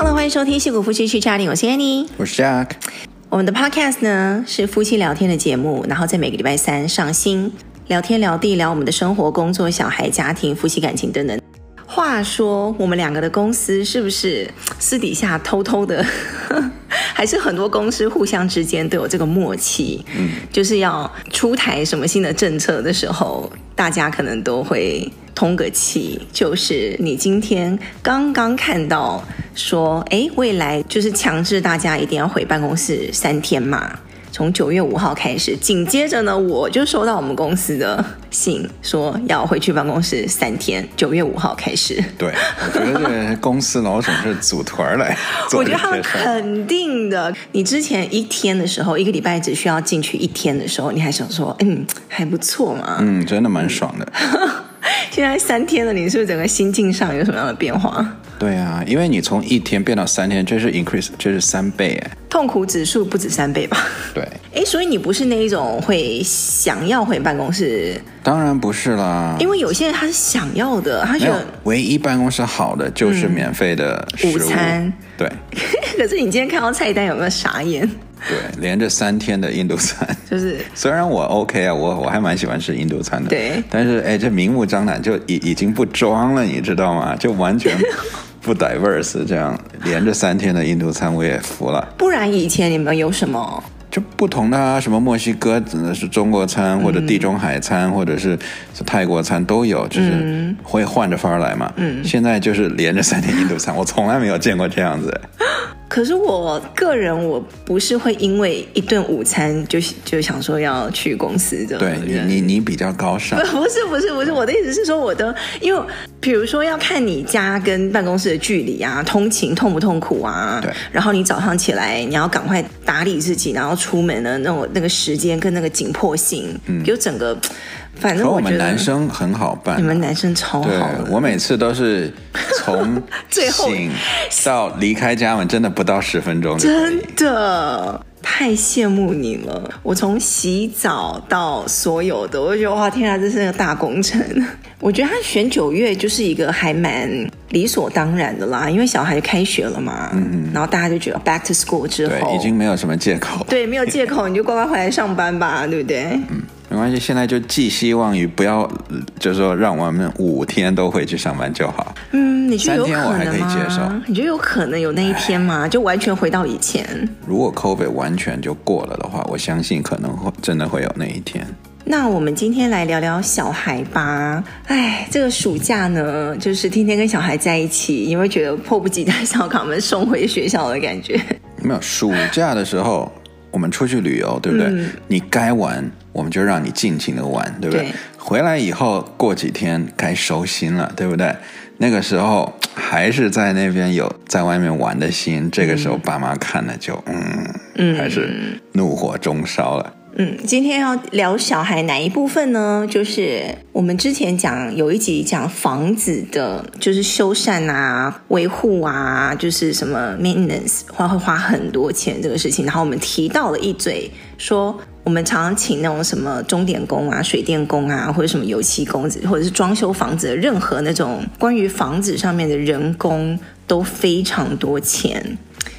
Hello，欢迎收听《戏骨夫妻去 Chatting》，我是 Annie，我是 Jack。我们的 Podcast 呢是夫妻聊天的节目，然后在每个礼拜三上新，聊天聊地聊我们的生活、工作、小孩、家庭、夫妻感情等等。话说，我们两个的公司是不是私底下偷偷的，还是很多公司互相之间都有这个默契？嗯，就是要出台什么新的政策的时候，大家可能都会通个气。就是你今天刚刚看到说，哎，未来就是强制大家一定要回办公室三天嘛。从九月五号开始，紧接着呢，我就收到我们公司的信，说要回去办公室三天。九月五号开始。对，我觉得这公司老总是组团来。我觉得他们肯定的。你之前一天的时候，一个礼拜只需要进去一天的时候，你还想说，嗯，还不错嘛。嗯，真的蛮爽的。现在三天了，你是不是整个心境上有什么样的变化？对啊，因为你从一天变到三天，这是 increase，这是三倍哎。痛苦指数不止三倍吧？对。哎，所以你不是那一种会想要回办公室？当然不是啦。因为有些人他是想要的，他觉得唯一办公室好的就是免费的、嗯、午餐。对。可是你今天看到菜单有没有傻眼？对，连着三天的印度餐，就是虽然我 OK 啊，我我还蛮喜欢吃印度餐的。对。但是哎，这明目张胆就已已经不装了，你知道吗？就完全。不 diverse，这样连着三天的印度餐我也服了。不然以前你们有什么？就不同的啊，什么墨西哥是中国餐，或者地中海餐，嗯、或者是是泰国餐都有，就是会换着法儿来嘛。嗯。现在就是连着三天印度餐，我从来没有见过这样子。可是我个人我不是会因为一顿午餐就就想说要去公司的。对你你你比较高尚。不是不是不是，我的意思是说我的，因为比如说要看你家跟办公室的距离啊，通勤痛不痛苦啊？对。然后你早上起来你要赶快打理自己，然后出那种那个时间跟那个紧迫性，嗯，就整个。反正我，我们男生很好办，你们男生超好的。我每次都是从 最后到离开家门，真的不到十分钟。真的太羡慕你了！我从洗澡到所有的，我就觉得哇，天啊，这是个大工程。我觉得他选九月就是一个还蛮理所当然的啦，因为小孩开学了嘛，嗯嗯，然后大家就觉得 back to school 之后，对，已经没有什么借口，对，没有借口，你就乖乖回来上班吧，对不对？嗯。没关系，现在就寄希望于不要，就是说让我们五天都回去上班就好。嗯，你觉得有可能吗？三天我还可以接受。你觉得有可能有那一天吗？就完全回到以前？如果 COVID 完全就过了的话，我相信可能会真的会有那一天。那我们今天来聊聊小孩吧。哎，这个暑假呢，就是天天跟小孩在一起，你会觉得迫不及待想要把他们送回学校的感觉？没有，暑假的时候我们出去旅游，对不对？嗯、你该玩。我们就让你尽情的玩，对不对？对。回来以后过几天该收心了，对不对？那个时候还是在那边有在外面玩的心，这个时候爸妈看了就嗯，嗯，还是怒火中烧了。嗯，今天要聊小孩哪一部分呢？就是我们之前讲有一集讲房子的，就是修缮啊、维护啊，就是什么 maintenance 花会花很多钱这个事情。然后我们提到了一嘴，说我们常常请那种什么钟点工啊、水电工啊，或者什么油漆工子，或者是装修房子的任何那种关于房子上面的人工都非常多钱。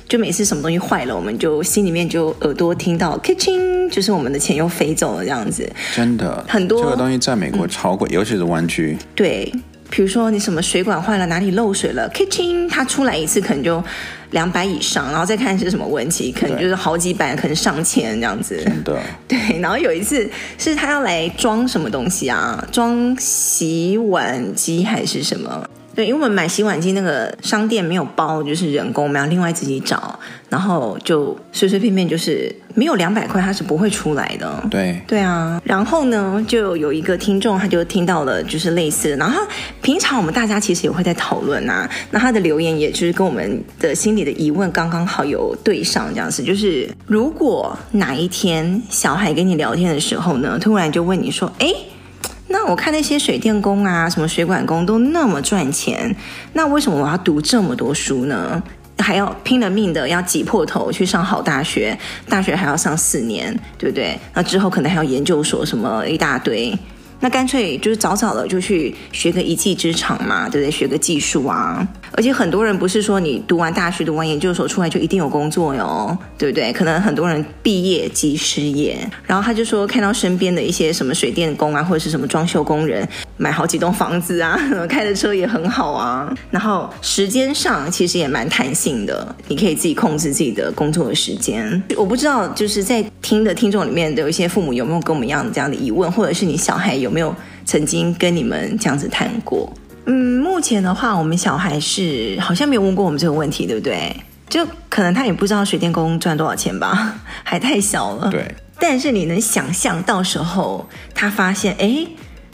就每次什么东西坏了，我们就心里面就耳朵听到 kitchen，就是我们的钱又飞走了这样子。真的，很多这个东西在美国超贵，嗯，尤其是湾区。对，比如说你什么水管坏了，哪里漏水了，kitchen，它出来一次可能就两百以上，然后再看是什么问题，可能就是好几百，可能上千这样子。真的。对，然后有一次是他要来装什么东西啊？装洗碗机还是什么？对，因为我们买洗碗机那个商店没有包，就是人工，我们要另外自己找，然后就随随便便就是没有两百块，它是不会出来的。对，对啊。然后呢，就有一个听众，他就听到了就是类似的，然后平常我们大家其实也会在讨论啊，那他的留言也就是跟我们的心里的疑问刚刚好有对上这样子，就是如果哪一天小孩跟你聊天的时候呢，突然就问你说，哎。那我看那些水电工啊，什么水管工都那么赚钱，那为什么我要读这么多书呢？还要拼了命的要挤破头去上好大学，大学还要上四年，对不对？那之后可能还要研究所什么一大堆。那干脆就是早早的就去学个一技之长嘛，对不对？学个技术啊。而且很多人不是说你读完大学、读完研究所出来就一定有工作哟，对不对？可能很多人毕业即失业。然后他就说，看到身边的一些什么水电工啊，或者是什么装修工人，买好几栋房子啊，开的车也很好啊。然后时间上其实也蛮弹性的，你可以自己控制自己的工作的时间。我不知道就是在听的听众里面有一些父母有没有跟我们一样的这样的疑问，或者是你小孩有没有曾经跟你们这样子谈过？嗯，目前的话，我们小孩是好像没有问过我们这个问题，对不对？就可能他也不知道水电工赚多少钱吧，还太小了。对。但是你能想象到时候他发现，哎，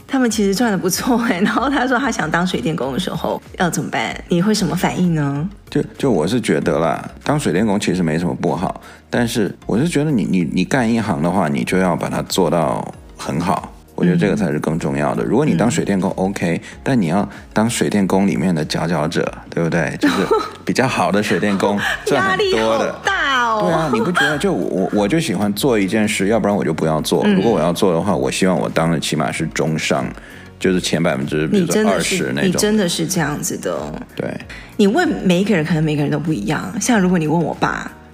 他们其实赚的不错哎，然后他说他想当水电工的时候要怎么办？你会什么反应呢？就就我是觉得啦，当水电工其实没什么不好，但是我是觉得你你你干一行的话，你就要把它做到很好。我觉得这个才是更重要的。如果你当水电工 OK，但你要当水电工里面的佼佼者，对不对？就是比较好的水电工，赚很多的。压力好大哦。对啊，你不觉得？就我我就喜欢做一件事，要不然我就不要做。如果我要做的话，我希望我当的起码是中上，就是前百分之比如说二十那种。你真的是这样子的。对。你问每一个人，可能每个人都不一样。像如果你问我爸，嗯。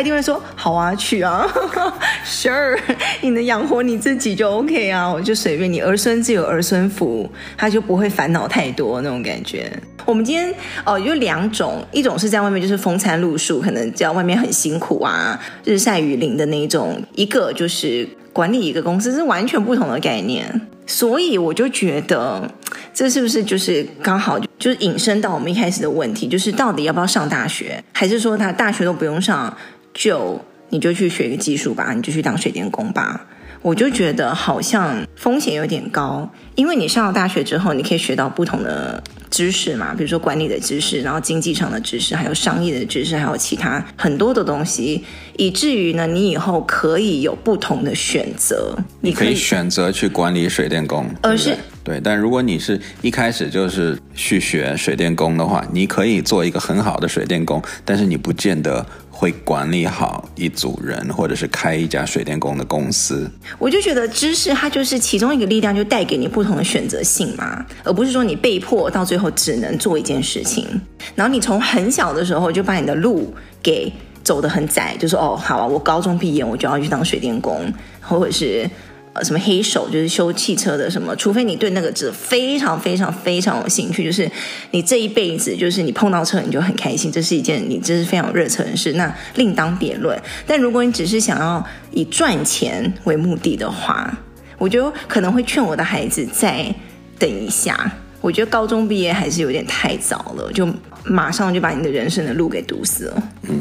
一定会说好啊，去啊，Sure，你能养活你自己就 OK 啊，我就随便你，儿孙自有儿孙福，他就不会烦恼太多那种感觉。我们今天哦，有两种，一种是在外面就是风餐露宿，可能在外面很辛苦啊，日晒雨淋的那种；一个就是管理一个公司，是完全不同的概念。所以我就觉得，这是不是就是刚好就是引申到我们一开始的问题，就是到底要不要上大学，还是说他大学都不用上？就你就去学一个技术吧，你就去当水电工吧。我就觉得好像风险有点高，因为你上了大学之后，你可以学到不同的知识嘛，比如说管理的知识，然后经济上的知识，还有商业的知识，还有其他很多的东西，以至于呢，你以后可以有不同的选择。你可以选择去管理水电工，而是对。但如果你是一开始就是去学水电工的话，你可以做一个很好的水电工，但是你不见得。会管理好一组人，或者是开一家水电工的公司。我就觉得知识它就是其中一个力量，就带给你不同的选择性嘛，而不是说你被迫到最后只能做一件事情。然后你从很小的时候就把你的路给走得很窄，就说哦，好啊，我高中毕业我就要去当水电工，或者是。呃，什么黑手就是修汽车的什么，除非你对那个字非常非常非常有兴趣，就是你这一辈子就是你碰到车你就很开心，这是一件你这是非常热忱的事，那另当别论。但如果你只是想要以赚钱为目的的话，我就可能会劝我的孩子再等一下。我觉得高中毕业还是有点太早了，就马上就把你的人生的路给堵死了。嗯。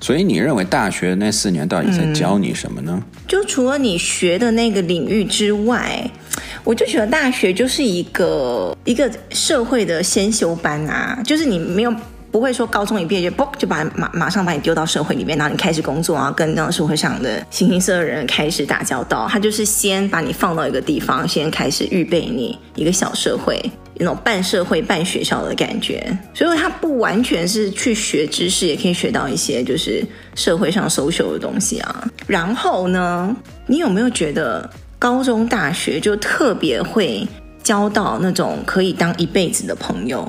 所以你认为大学那四年到底在教你什么呢？嗯，就除了你学的那个领域之外，我就觉得大学就是一个一个社会的先修班啊，就是你没有。不会说高中一毕业就嘣就把马马上把你丢到社会里面，然后你开始工作啊，跟那个社会上的形形色色的人开始打交道。他就是先把你放到一个地方，先开始预备你一个小社会，那种半社会半学校的感觉。所以他不完全是去学知识，也可以学到一些就是社会上 social 的东西啊。然后呢，你有没有觉得高中大学就特别会交到那种可以当一辈子的朋友？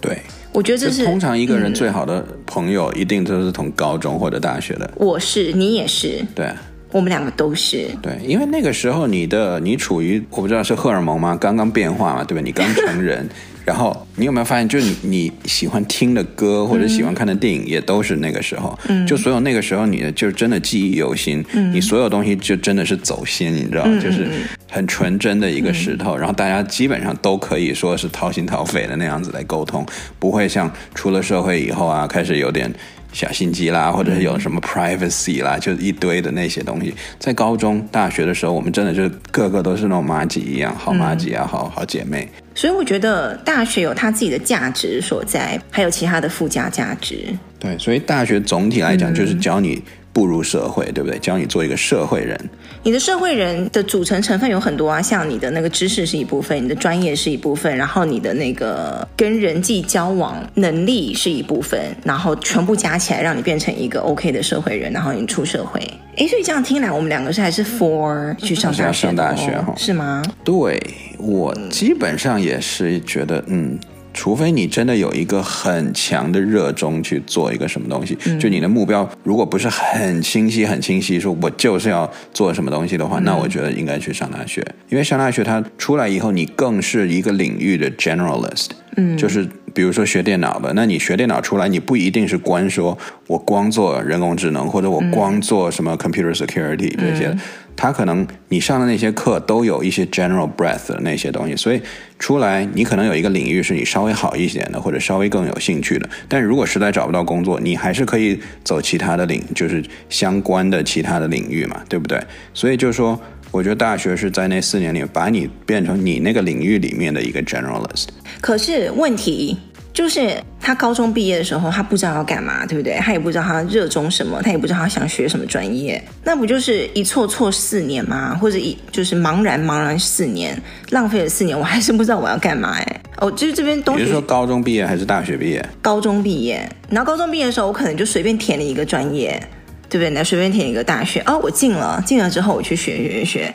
对。我觉得这是通常一个人最好的朋友，一定都是从高中或者大学的。嗯、我是，你也是，对，我们两个都是。对，因为那个时候你的你处于我不知道是荷尔蒙吗？刚刚变化嘛，对吧？你刚成人。然后你有没有发现，就你你喜欢听的歌或者喜欢看的电影，也都是那个时候。嗯，就所有那个时候，你的就真的记忆犹新。嗯，你所有东西就真的是走心，你知道，嗯、就是很纯真的一个石头。嗯、然后大家基本上都可以说是掏心掏肺的那样子来沟通，不会像出了社会以后啊，开始有点。小心机啦，或者是有什么 privacy 啦，嗯、就一堆的那些东西。在高中、大学的时候，我们真的就个个都是那种麻吉一样，好麻吉啊，好好姐妹。所以我觉得大学有它自己的价值所在，还有其他的附加价值。对，所以大学总体来讲就是教你步入社会，对不对？教你做一个社会人。你的社会人的组成成分有很多啊，像你的那个知识是一部分，你的专业是一部分，然后你的那个跟人际交往能力是一部分，然后全部加起来让你变成一个 OK 的社会人，然后你出社会。哎，所以这样听来，我们两个是还是 for 去上大学？上大学哈？是吗？对，我基本上也是觉得，嗯。除非你真的有一个很强的热衷去做一个什么东西，嗯、就你的目标如果不是很清晰、很清晰，说我就是要做什么东西的话，嗯、那我觉得应该去上大学，因为上大学它出来以后，你更是一个领域的 generalist，嗯，就是比如说学电脑的，那你学电脑出来，你不一定是光说我光做人工智能，或者我光做什么 computer security 这些。嗯他可能你上的那些课都有一些 general breadth 的那些东西，所以出来你可能有一个领域是你稍微好一点的，或者稍微更有兴趣的。但如果实在找不到工作，你还是可以走其他的领，就是相关的其他的领域嘛，对不对？所以就是说，我觉得大学是在那四年里把你变成你那个领域里面的一个 generalist。可是问题。就是他高中毕业的时候，他不知道要干嘛，对不对？他也不知道他热衷什么，他也不知道他想学什么专业，那不就是一错错四年吗？或者一就是茫然茫然四年，浪费了四年，我还是不知道我要干嘛哎。哦，就是这边东西。比如说高中毕业还是大学毕业？高中毕业，然后高中毕业的时候，我可能就随便填了一个专业，对不对？那随便填一个大学，哦，我进了，进了之后我去学学学。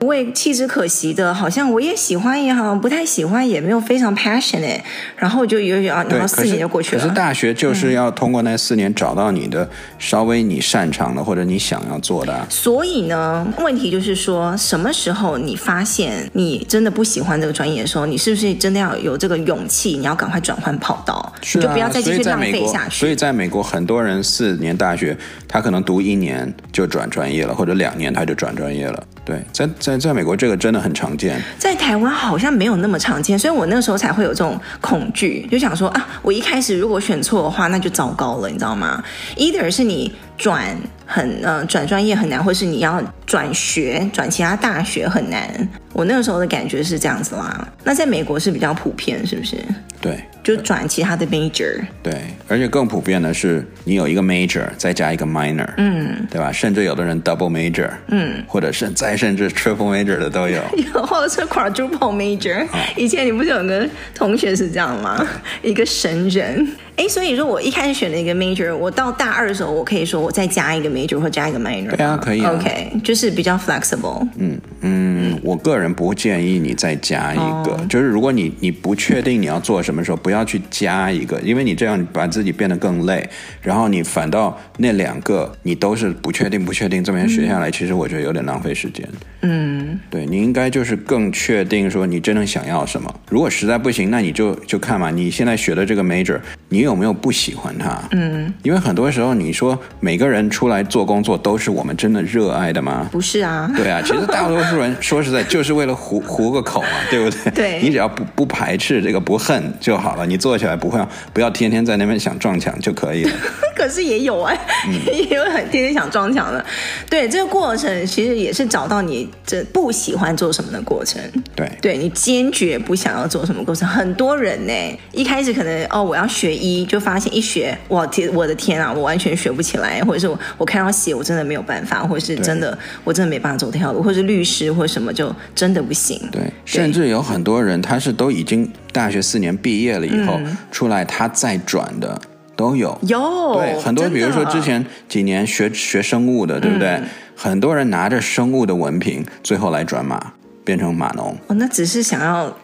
为弃之可惜的，好像我也喜欢，也好像不太喜欢，也没有非常 passionate，然后就有有啊，然后四年就过去了。可是大学就是要通过那四年找到你的稍微你擅长的或者你想要做的啊。所以呢，问题就是说，什么时候你发现你真的不喜欢这个专业的时候，你是不是真的要有这个勇气？你要赶快转换跑道，是啊，你就不要再继续浪费下去。所以在美国，很多人四年大学，他可能读一年就转专业了，或者两年他就转专业了。对，在在在美国这个真的很常见，在台湾好像没有那么常见，所以我那个时候才会有这种恐惧，就想说啊，我一开始如果选错的话，那就糟糕了，你知道吗？Either 是你转很呃转专业很难，或是你要转学转其他大学很难。我那个时候的感觉是这样子啦。那在美国是比较普遍，是不是？对。就转其他的 major，对，而且更普遍的是，你有一个 major 再加一个 minor，嗯，对吧？甚至有的人 double major，嗯，或者是再甚至 triple major 的都有，有或者是 quadruple major。哦，以前你不是有个同学是这样吗？一个神人。哎，所以说我一开始选了一个 major，我到大二的时候，我可以说我再加一个 major 或加一个 minor。对啊，可以啊。OK，就是比较 flexible。嗯嗯，我个人不建议你再加一个，哦、就是如果你你不确定你要做什么时候，不要去加一个，因为你这样把自己变得更累，然后你反倒那两个你都是不确定不确定，这么学下来，嗯、其实我觉得有点浪费时间。嗯，对，你应该就是更确定说你真正想要什么。如果实在不行，那你就就看嘛，你现在学的这个 major，你有没有不喜欢它？嗯，因为很多时候你说每个人出来做工作都是我们真的热爱的吗？不是啊。对啊，其实 大多数人 说实在就是为了糊糊个口嘛，对不对？对。你只要不不排斥这个不恨就好了，你做起来不会不要天天在那边想撞墙就可以了。可是也有哎，嗯、也有很天天想撞墙的。对，这个过程其实也是找到你这不喜欢做什么的过程。对，对你坚决不想要做什么过程。很多人呢，一开始可能哦，我要学医就发。现一学，哇天，我的天啊，我完全学不起来，或者是我我看到写，我真的没有办法，或者是真的，我真的没办法走这条路，或者是律师或者什么，就真的不行。对，对甚至有很多人，他是都已经大学四年毕业了以后、嗯、出来，他再转的都有。有对很多，比如说之前几年学学生物的，对不对？嗯、很多人拿着生物的文凭，最后来转码，变成码农。哦，那只是想要。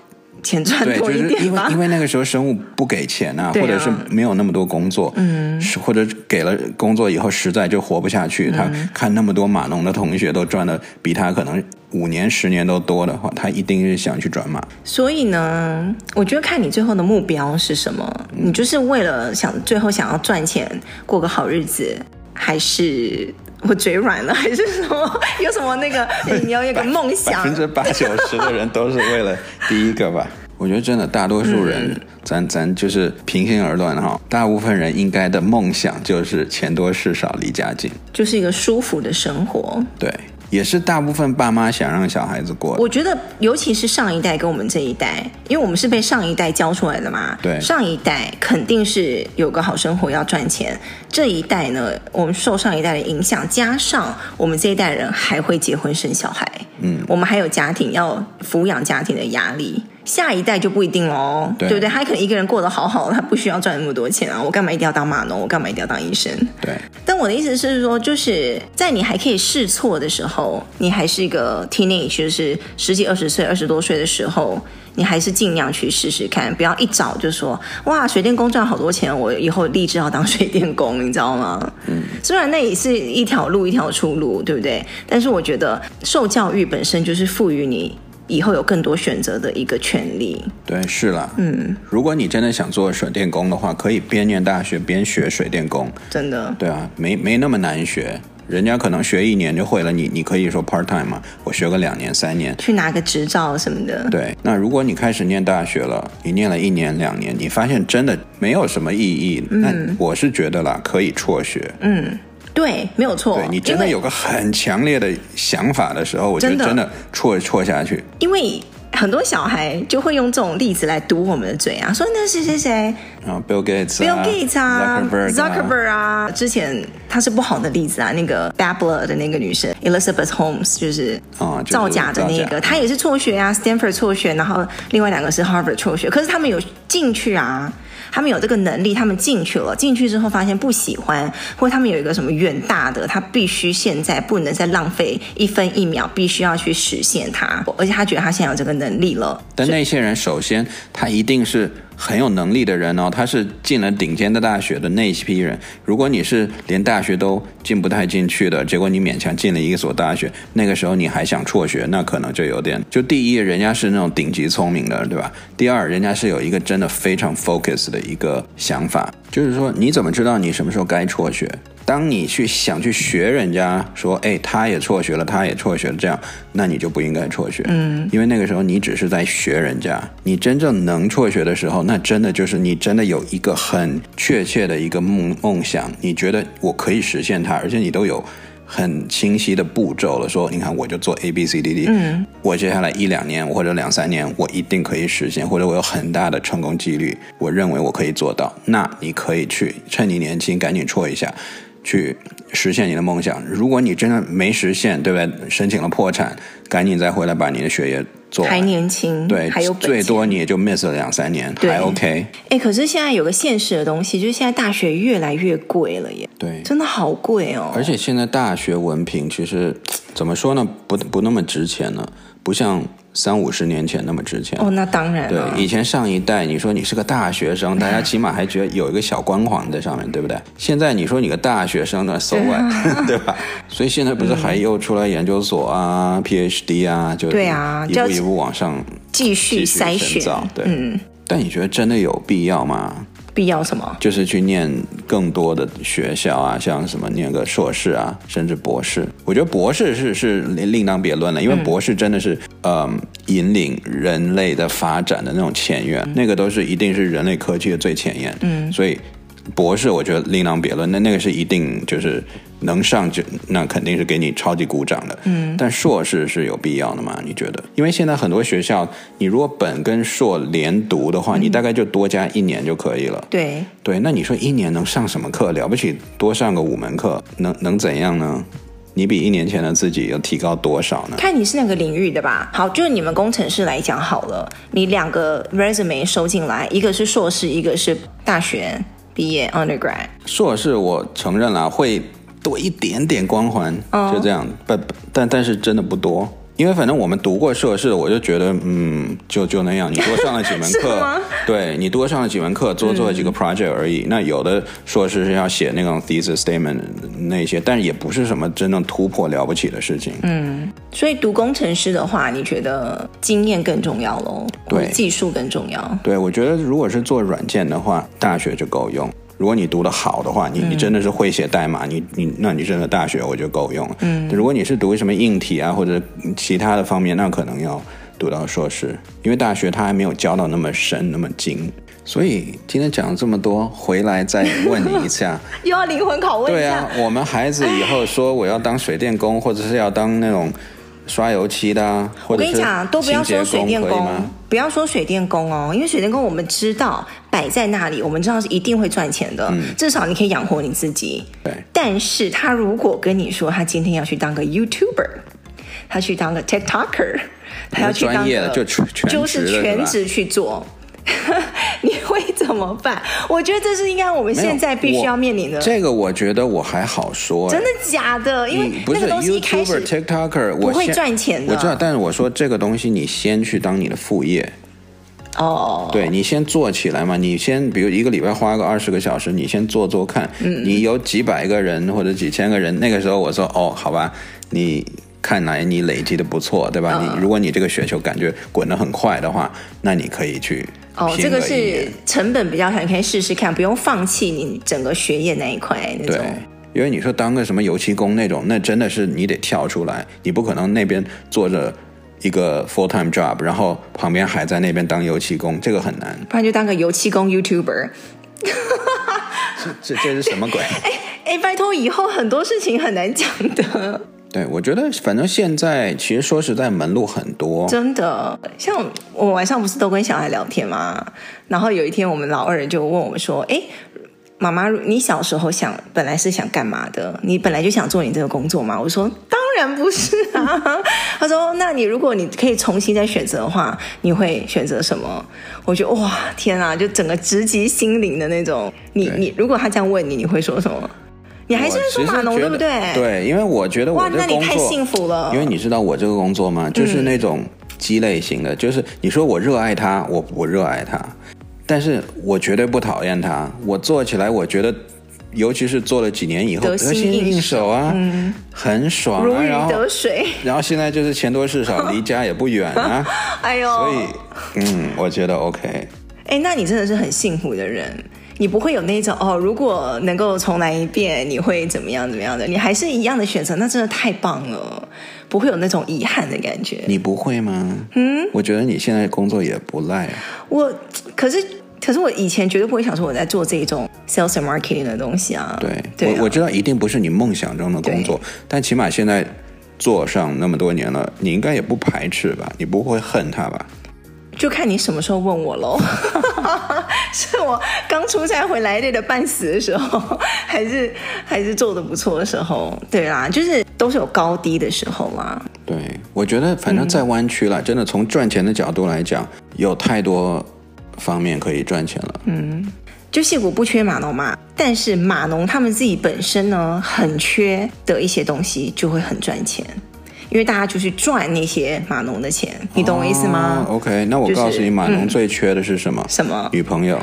钱赚多一点，就是因为因为那个时候生物不给钱啊，啊或者是没有那么多工作，嗯，或者给了工作以后实在就活不下去。嗯、他看那么多码农的同学都赚的比他可能五年十年都多的话，他一定是想去转码。所以呢，我觉得看你最后的目标是什么，嗯、你就是为了想最后想要赚钱过个好日子，还是？我嘴软了，还是什么？有什么那个？你要有个梦想。百分之八九十的人都是为了第一个吧？我觉得真的，大多数人，嗯、咱咱就是平心而论哈，大部分人应该的梦想就是钱多事少离家近，就是一个舒服的生活。对，也是大部分爸妈想让小孩子过。我觉得，尤其是上一代跟我们这一代，因为我们是被上一代教出来的嘛。对，上一代肯定是有个好生活要赚钱。这一代呢，我们受上一代的影响，加上我们这一代人还会结婚生小孩，嗯，我们还有家庭要抚养家庭的压力。下一代就不一定喽，对，对不对？他可能一个人过得好好，他不需要赚那么多钱啊。我干嘛一定要当码农？我干嘛一定要当医生？对。但我的意思是说，就是在你还可以试错的时候，你还是一个 teenage，就是十几、二十岁、二十多岁的时候，你还是尽量去试试看，不要一早就说哇，水电工赚好多钱，我以后立志要当 水电工，你知道吗？嗯。虽然那也是一条路，一条出路，对不对？但是我觉得受教育本身就是赋予你。以后有更多选择的一个权利。对，是了。嗯，如果你真的想做水电工的话，可以边念大学边学水电工。真的。对啊，没没那么难学，人家可能学一年就会了，你你可以说 part time 嘛，我学个两年三年，去拿个执照什么的。对，那如果你开始念大学了，你念了一年两年，你发现真的没有什么意义，那我是觉得啦，可以辍学。嗯。对，没有错。对，你真的有个很强烈的想法的时候，我觉得真的错错下去。因为很多小孩就会用这种例子来堵我们的嘴啊，说那是谁谁谁啊，Bill Gates，Bill Gates 啊，Zuckerberg 啊，之前他是不好的例子啊，那个 Bad Blood 的那个女生 Elizabeth Holmes 就是啊，造假的那个，她也是辍学啊，Stanford 辍学，然后另外两个是 Harvard 辍学，可是他们有进去啊。他们有这个能力，他们进去了，进去之后发现不喜欢，或他们有一个什么远大的，他必须现在不能再浪费一分一秒，必须要去实现它，而且他觉得他现在有这个能力了。但那些人首先他一定是。很有能力的人呢，他是进了顶尖的大学的那一批人。如果你是连大学都进不太进去的，结果你勉强进了一所大学，那个时候你还想辍学，那可能就有点。就第一，人家是那种顶级聪明的，对吧？第二，人家是有一个真的非常 focus 的一个想法，就是说你怎么知道你什么时候该辍学？当你去想去学人家说，哎，他也辍学了，他也辍学了，这样，那你就不应该辍学。嗯，因为那个时候你只是在学人家。你真正能辍学的时候，那真的就是你真的有一个很确切的一个梦梦想，你觉得我可以实现它，而且你都有很清晰的步骤了。说，你看，我就做 A B C D D，嗯，我接下来一两年或者两三年，我一定可以实现，或者我有很大的成功几率，我认为我可以做到。那你可以去趁你年轻，赶紧辍一下。去实现你的梦想。如果你真的没实现，对不对？申请了破产，赶紧再回来把你的学业做。还年轻，对，还有最多你也就 miss 了两三年，还 OK。哎，可是现在有个现实的东西，就是现在大学越来越贵了耶。对，真的好贵哦。而且现在大学文凭其实怎么说呢？不不那么值钱了，不像。三五十年前那么值钱哦，那当然。对，以前上一代，你说你是个大学生，大家起码还觉得有一个小光环在上面，对不对？现在你说你个大学生呢，so what，对 吧？所以现在不是还又出来研究所啊、嗯、PhD 啊，就对啊，一步一步往上继续筛选。对，嗯。但你觉得真的有必要吗？必要什么？就是去念更多的学校啊，像什么念个硕士啊，甚至博士。我觉得博士是是另当别论了，因为博士真的是呃引领人类的发展的那种前沿，那个都是一定是人类科技的最前沿。嗯，所以。博士，我觉得另当别论，那那个是一定就是能上就那肯定是给你超级鼓掌的。嗯，但硕士是有必要的吗？你觉得？因为现在很多学校，你如果本跟硕连读的话，嗯，你大概就多加一年就可以了。对对，那你说一年能上什么课？了不起，多上个五门课，能能怎样呢？你比一年前的自己要提高多少呢？看你是哪个领域的吧。好，就你们工程师来讲好了，你两个 resume 收进来，一个是硕士，一个是大学。毕业 undergrad 硕士，我承认了会多一点点光环，就这样，不、oh. 但但是真的不多。因为反正我们读过硕士，我就觉得，嗯，就就那样。你多上了几门课，对你多上了几门课，多做了几个 project 而已。嗯、那有的硕士是要写那种 thesis statement 那些，但是也不是什么真正突破了不起的事情。嗯，所以读工程师的话，你觉得经验更重要喽？对，技术更重要。对，我觉得如果是做软件的话，大学就够用。如果你读得好的话，你你真的是会写代码，嗯、你你那你真的大学我觉得够用。嗯，如果你是读什么硬体啊或者其他的方面，那可能要读到硕士，因为大学它还没有教到那么深那么精。所以今天讲了这么多，回来再问你一下，又要灵魂拷问一下。对啊，我们孩子以后说我要当水电工，或者是要当那种刷油漆的我跟你讲，都不要说水电工，不要说水电工哦，因为水电工我们知道摆在那里，我们知道是一定会赚钱的，嗯、至少你可以养活你自己。对。但是他如果跟你说他今天要去当个 YouTuber，他去当个 TikToker，他要去当个就全就是全职去做。你会怎么办？我觉得这是应该我们现在必须要面临的。这个我觉得我还好说，真的假的？因为那个东西一开始 TikToker 不会赚钱的。我知道，但是我说这个东西你先去当你的副业。哦，对，你先做起来嘛，你先比如一个礼拜花个二十个小时，你先做做看。嗯，你有几百个人或者几千个人，那个时候我说哦，好吧，你。看来你累积的不错，对吧？你如果你这个雪球感觉滚得很快的话，那你可以去哦，这个是成本比较小，你可以试试看，不用放弃你整个学业那一块那种。对，因为你说当个什么油漆工那种，那真的是你得跳出来，你不可能那边做着一个 full time job，然后旁边还在那边当油漆工，这个很难。不然就当个油漆工 YouTuber。这这这是什么鬼？哎哎，拜托，以后很多事情很难讲的。对，我觉得反正现在其实说实在门路很多，真的。像我晚上不是都跟小孩聊天吗？然后有一天我们老二就问我们说：“哎，妈妈，你小时候想本来是想干嘛的？你本来就想做你这个工作吗？”我说：“当然不是啊。”他说：“那你如果你可以重新再选择的话，你会选择什么？”我觉得哇，天啊，就整个直击心灵的那种。你你如果他这样问你，你会说什么？你还是说码农对不对？对，因为我觉得我这工作，哇，那你太幸福了。因为你知道我这个工作吗？就是那种鸡肋型的，嗯、就是你说我热爱它，我不热爱它，但是我绝对不讨厌它。我做起来，我觉得，尤其是做了几年以后，得心应手啊，嗯、很爽啊，如鱼得水。然后，然后现在就是钱多事少，离家也不远啊。哎呦，所以，嗯，我觉得 OK。哎，那你真的是很幸福的人。你不会有那种哦，如果能够重来一遍，你会怎么样怎么样的？你还是一样的选择，那真的太棒了，不会有那种遗憾的感觉。你不会吗？嗯，我觉得你现在工作也不赖啊。我可是可是我以前绝对不会想说我在做这种 sales and marketing 的东西啊。对，对啊，我我知道一定不是你梦想中的工作，但起码现在做上那么多年了，你应该也不排斥吧？你不会恨他吧？就看你什么时候问我喽，是我刚出差回来累得半死的时候，还是 还是做的不错的时候？对啦，就是都是有高低的时候嘛。对，我觉得反正在湾区啦，嗯、真的从赚钱的角度来讲，有太多方面可以赚钱了。嗯，就矽谷不缺码农嘛，但是码农他们自己本身呢，很缺的一些东西，就会很赚钱。因为大家就去赚那些码农的钱，你懂我意思吗？哦，OK，那我告诉你，码农最缺的是什么？嗯，什么？女朋友。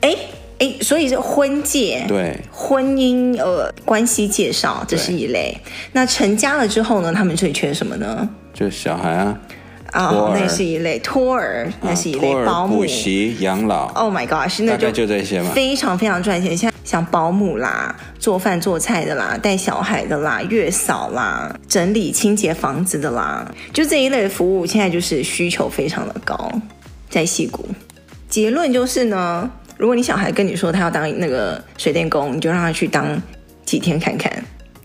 哎哎，所以是婚介，对，婚姻呃关系介绍，这是一类。那成家了之后呢，他们最缺什么呢？就小孩啊。啊，哦、那是一类托儿，那是一类、啊、保姆、补习、养老。Oh my god，是那就就这些嘛，非常非常赚钱。像像保姆啦，做饭做菜的啦，带小孩的啦，月嫂啦，整理清洁房子的啦，就这一类服务，现在就是需求非常的高，在矽谷。结论就是呢，如果你小孩跟你说他要当那个水电工，你就让他去当几天看看。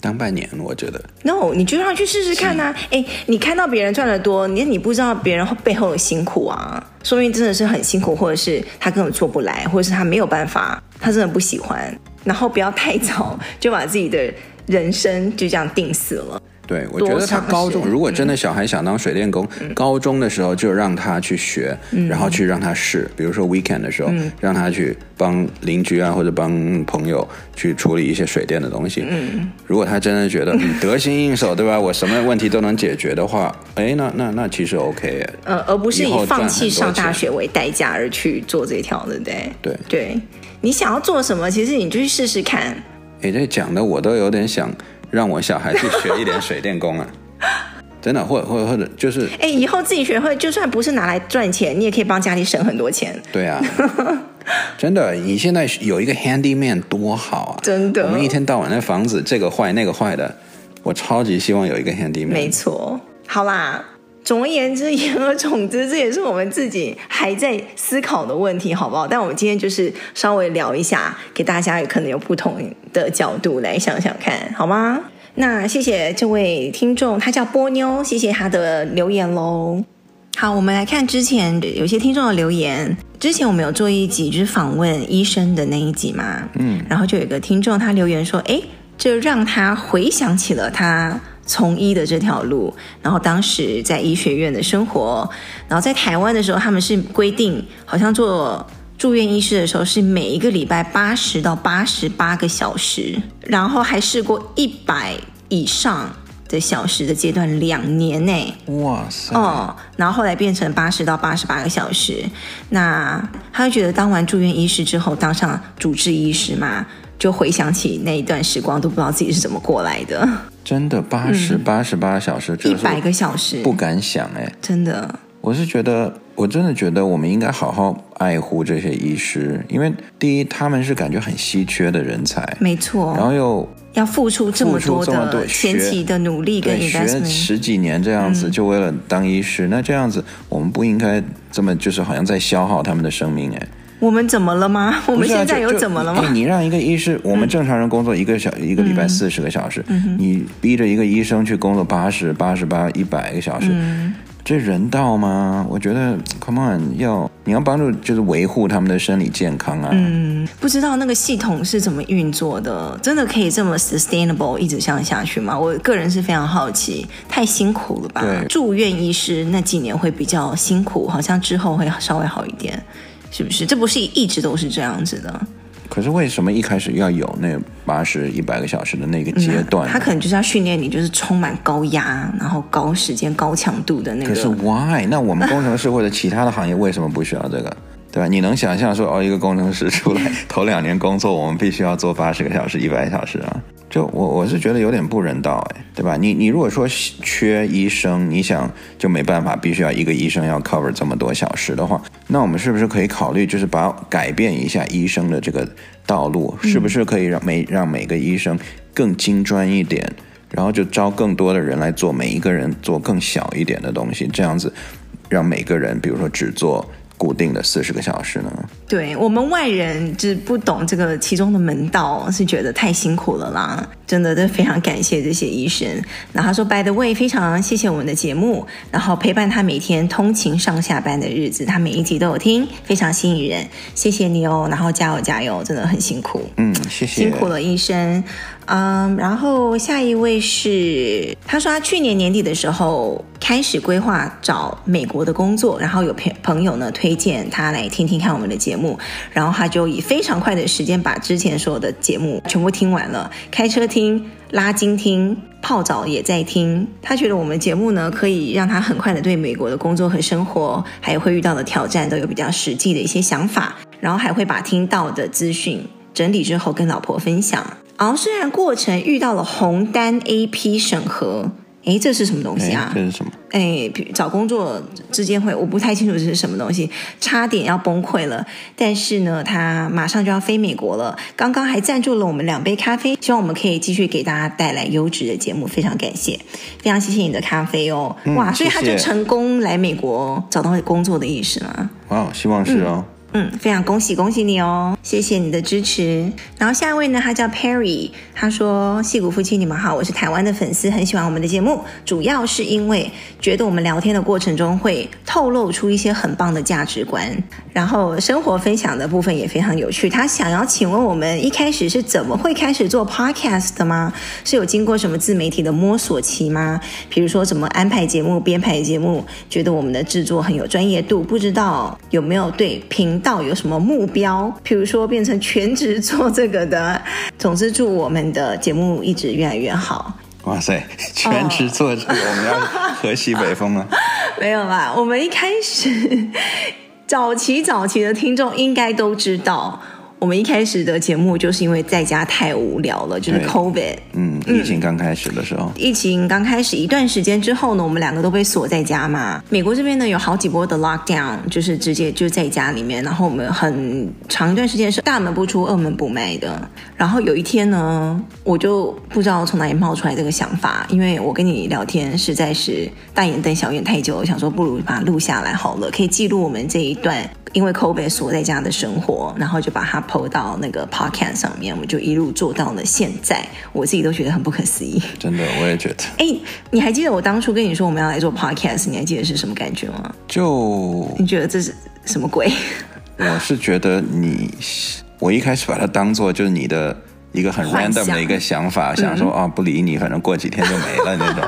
当半年，我觉得。No，你就让他去试试看呐、啊。哎，你看到别人赚得多，你你不知道别人背后的辛苦啊，说明真的是很辛苦，或者是他根本做不来，或者是他没有办法，他真的不喜欢。然后不要太早 就把自己的人生就这样定死了。对，我觉得他高中如果真的小孩想当水电工，嗯、高中的时候就让他去学，嗯、然后去让他试，比如说 weekend 的时候，嗯、让他去帮邻居啊或者帮朋友去处理一些水电的东西。嗯，如果他真的觉得 得心应手，对吧？我什么问题都能解决的话，哎，那那那其实 OK。呃，而不是以放弃上大学为代价而去做这条的，对对对。你想要做什么，其实你就去试试看。你，这讲的我都有点想。让我小孩去学一点水电工啊，真的，或者或者或者就是，哎，以后自己学会，就算不是拿来赚钱，你也可以帮家里省很多钱。对啊，真的，你现在有一个 handyman 多好啊！真的，我们一天到晚那房子这个坏那个坏的，我超级希望有一个 handyman。没错，好啦。总而言之，言而总之，这也是我们自己还在思考的问题，好不好？但我们今天就是稍微聊一下，给大家有可能有不同的角度来想想看，好吗？那谢谢这位听众，他叫波妞，谢谢他的留言喽。好，我们来看之前有些听众的留言。之前我们有做一集就是访问医生的那一集嘛，嗯，然后就有一个听众他留言说，哎，这让他回想起了他从医的这条路，然后当时在医学院的生活，然后在台湾的时候，他们是规定好像做住院医师的时候是每一个礼拜八十到八十八个小时，然后还试过一百以上。的小时的阶段两年内，哇塞！哦，然后后来变成八十到八十八个小时。那他就觉得当完住院医师之后，当上主治医师嘛，就回想起那一段时光，都不知道自己是怎么过来的。真的八十八十八小时，一百个小时，不敢想哎，真的。我是觉得，我真的觉得我们应该好好爱护这些医师，因为第一，他们是感觉很稀缺的人才，没错。然后又。要付出这么多的前期的努力跟学十几年这样子，嗯、就为了当医师，那这样子我们不应该这么就是好像在消耗他们的生命哎。我们怎么了吗？我们现在有怎么了吗？你让一个医师，我们正常人工作一个小、嗯、一个礼拜四十个小时，嗯、你逼着一个医生去工作八十八十八一百个小时。嗯这人道吗？我觉得，Come on，要你要帮助，就是维护他们的生理健康啊。嗯，不知道那个系统是怎么运作的，真的可以这么 sustainable 一直这样下去吗？我个人是非常好奇，太辛苦了吧？对，住院医师那几年会比较辛苦，好像之后会稍微好一点，是不是？这不是一直都是这样子的。可是为什么一开始要有那八十一百个小时的那个阶段？嗯，他可能就是要训练你，就是充满高压，然后高时间、高强度的那个。可是 why？那我们工程师或者其他的行业为什么不需要这个？对吧？你能想象说哦，一个工程师出来头两年工作，我们必须要做八十个小时、一百小时啊？就我我是觉得有点不人道哎，对吧？你你如果说缺医生，你想就没办法，必须要一个医生要 cover 这么多小时的话，那我们是不是可以考虑，就是把改变一下医生的这个道路，是不是可以让每让每个医生更精专一点，然后就招更多的人来做，每一个人做更小一点的东西，这样子让每个人，比如说只做。固定的四十个小时呢？对，我们外人就是不懂这个其中的门道，是觉得太辛苦了啦。真的，都非常感谢这些医生。然后他说：“By the way，非常谢谢我们的节目，然后陪伴他每天通勤上下班的日子，他每一集都有听，非常吸引人。谢谢你哦，然后加油加油，真的很辛苦。嗯，谢谢，辛苦了医生。”嗯，然后下一位是，他说他去年年底的时候开始规划找美国的工作，然后有朋朋友呢推荐他来听听看我们的节目，然后他就以非常快的时间把之前所有的节目全部听完了，开车听、听拉筋听、泡澡也在听。他觉得我们节目呢可以让他很快的对美国的工作和生活，还有会遇到的挑战都有比较实际的一些想法，然后还会把听到的资讯整理之后跟老婆分享。然后虽然过程遇到了红单 AP 审核，诶，这是什么东西啊？这是什么？哎，找工作之间会，我不太清楚这是什么东西，差点要崩溃了。但是呢，他马上就要飞美国了，刚刚还赞助了我们两杯咖啡，希望我们可以继续给大家带来优质的节目，非常感谢，非常谢谢你的咖啡哦。嗯、哇，所以他就成功来美国找到工作的意思吗？哇，希望是哦。嗯嗯，非常恭喜恭喜你哦！谢谢你的支持。然后下一位呢，他叫 Perry，他说：“戏骨夫妻，你们好，我是台湾的粉丝，很喜欢我们的节目，主要是因为觉得我们聊天的过程中会透露出一些很棒的价值观，然后生活分享的部分也非常有趣。他想要请问我们一开始是怎么会开始做 Podcast 的吗？是有经过什么自媒体的摸索期吗？比如说怎么安排节目、编排节目？觉得我们的制作很有专业度，不知道有没有对平。到有什么目标？比如说变成全职做这个的。总之，祝我们的节目一直越来越好。哇塞，全职做这个，我们要喝西北风了。没有吧，我们一开始 早期早期的听众应该都知道，我们一开始的节目就是因为在家太无聊了，就是 COVID，嗯，疫情刚开始的时候，嗯、疫情刚开始一段时间之后呢，我们两个都被锁在家嘛。美国这边呢有好几波的 lockdown，就是直接就在家里面，然后我们很长一段时间是大门不出、二门不迈的。然后有一天呢，我就不知道从哪里冒出来这个想法，因为我跟你聊天实在是大眼瞪小眼太久，我想说不如把它录下来好了，可以记录我们这一段因为 COVID 锁在家的生活，然后就把它 PO 到那个 Podcast 上面，我们就一路做到了现在，我自己都觉得很不可思议。真的，我也觉得。哎，你还记得我当初跟你说我们要来做 Podcast，你还记得是什么感觉吗？就你觉得这是什么鬼？我是觉得你。我一开始把它当做就是你的一个很 random 的一个想法，想，想说啊、不理你，反正过几天就没了那种。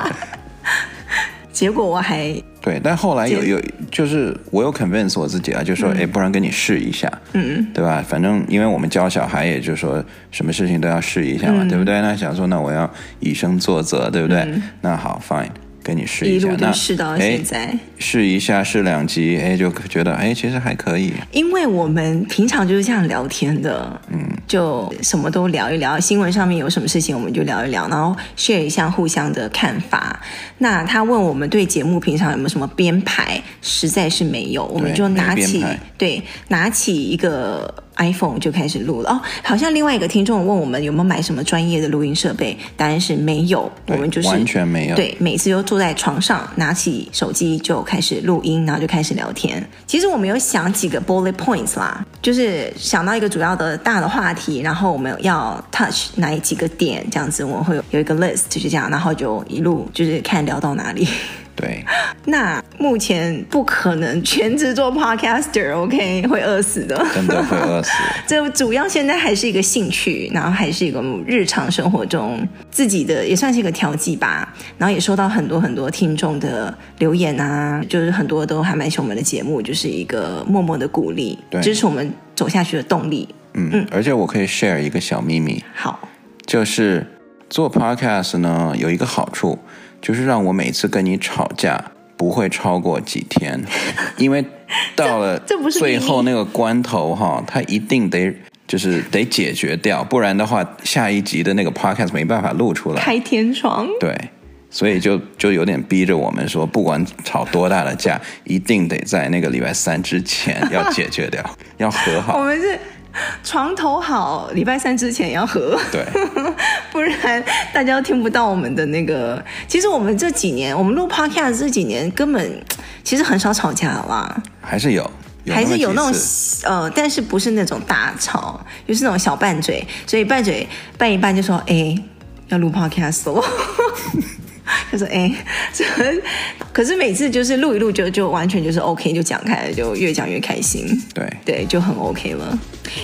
结果我还对，但后来有有就是我有 convince 我自己啊，就说哎、嗯，不然跟你试一下，嗯，对吧？反正因为我们教小孩，也就是说什么事情都要试一下嘛，嗯、对不对？那想说那我要以身作则，对不对？嗯、那好，fine。给你试一下，那试到现在，试一下试两集，哎，就觉得哎，其实还可以。因为我们平常就是这样聊天的，嗯，就什么都聊一聊，新闻上面有什么事情我们就聊一聊，然后 share 一下互相的看法。那他问我们对节目平常有没有什么编排，实在是没有，我们就拿起对，拿起一个。iPhone 就开始录了哦，好像另外一个听众问我们有没有买什么专业的录音设备，答案是没有，我们就是完全没有。对，每次都坐在床上，拿起手机就开始录音，然后就开始聊天。其实我们有想几个 bullet points 啦，就是想到一个主要的大的话题，然后我们要 touch 哪几个点，这样子我们会有有一个 list，就是这样，然后就一路就是看聊到哪里。对，那目前不可能全职做 podcaster，OK，会饿死的，真的会饿死。这主要现在还是一个兴趣，然后还是一个日常生活中自己的，也算是一个调剂吧。然后也收到很多很多听众的留言啊，就是很多都还蛮喜欢我们的节目，就是一个默默的鼓励，支持我们走下去的动力。嗯嗯，而且我可以 share 一个小秘密，好，就是做 podcast 呢有一个好处。就是让我每次跟你吵架不会超过几天，因为到了最后那个关头哈，他一定得就是 得解决掉，不然的话下一集的那个 podcast 没办法录出来。开天窗。对，所以就就有点逼着我们说，不管吵多大的架，一定得在那个礼拜三之前要解决掉，要和好。我们是。床头好，礼拜三之前要和，对，不然大家都听不到我们的那个。其实我们这几年，我们录 Podcast 这几年根本其实很少吵架了啦，还是有，有还是有那种呃，但是不是那种大吵，就是那种小拌嘴，所以拌嘴拌一拌就说，哎，要录 Podcast 了。他说：“哎，这 可是每次就是录一录就就完全就是 OK，就讲开了，就越讲越开心。对对，就很 OK 了。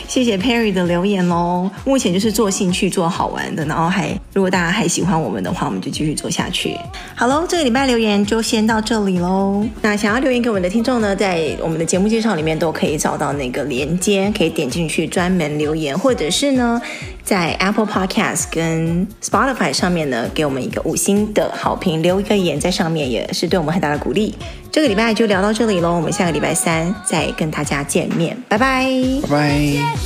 谢谢 Perry 的留言喽。目前就是做兴趣、做好玩的，然后还如果大家还喜欢我们的话，我们就继续做下去。好喽，这个礼拜留言就先到这里喽。那想要留言给我们的听众呢，在我们的节目介绍里面都可以找到那个连接，可以点进去专门留言，或者是呢。”在 Apple Podcast 跟 Spotify 上面呢，给我们一个五星的好评，留一个言在上面，也是对我们很大的鼓励。这个礼拜就聊到这里喽，我们下个礼拜三再跟大家见面，拜拜，拜拜。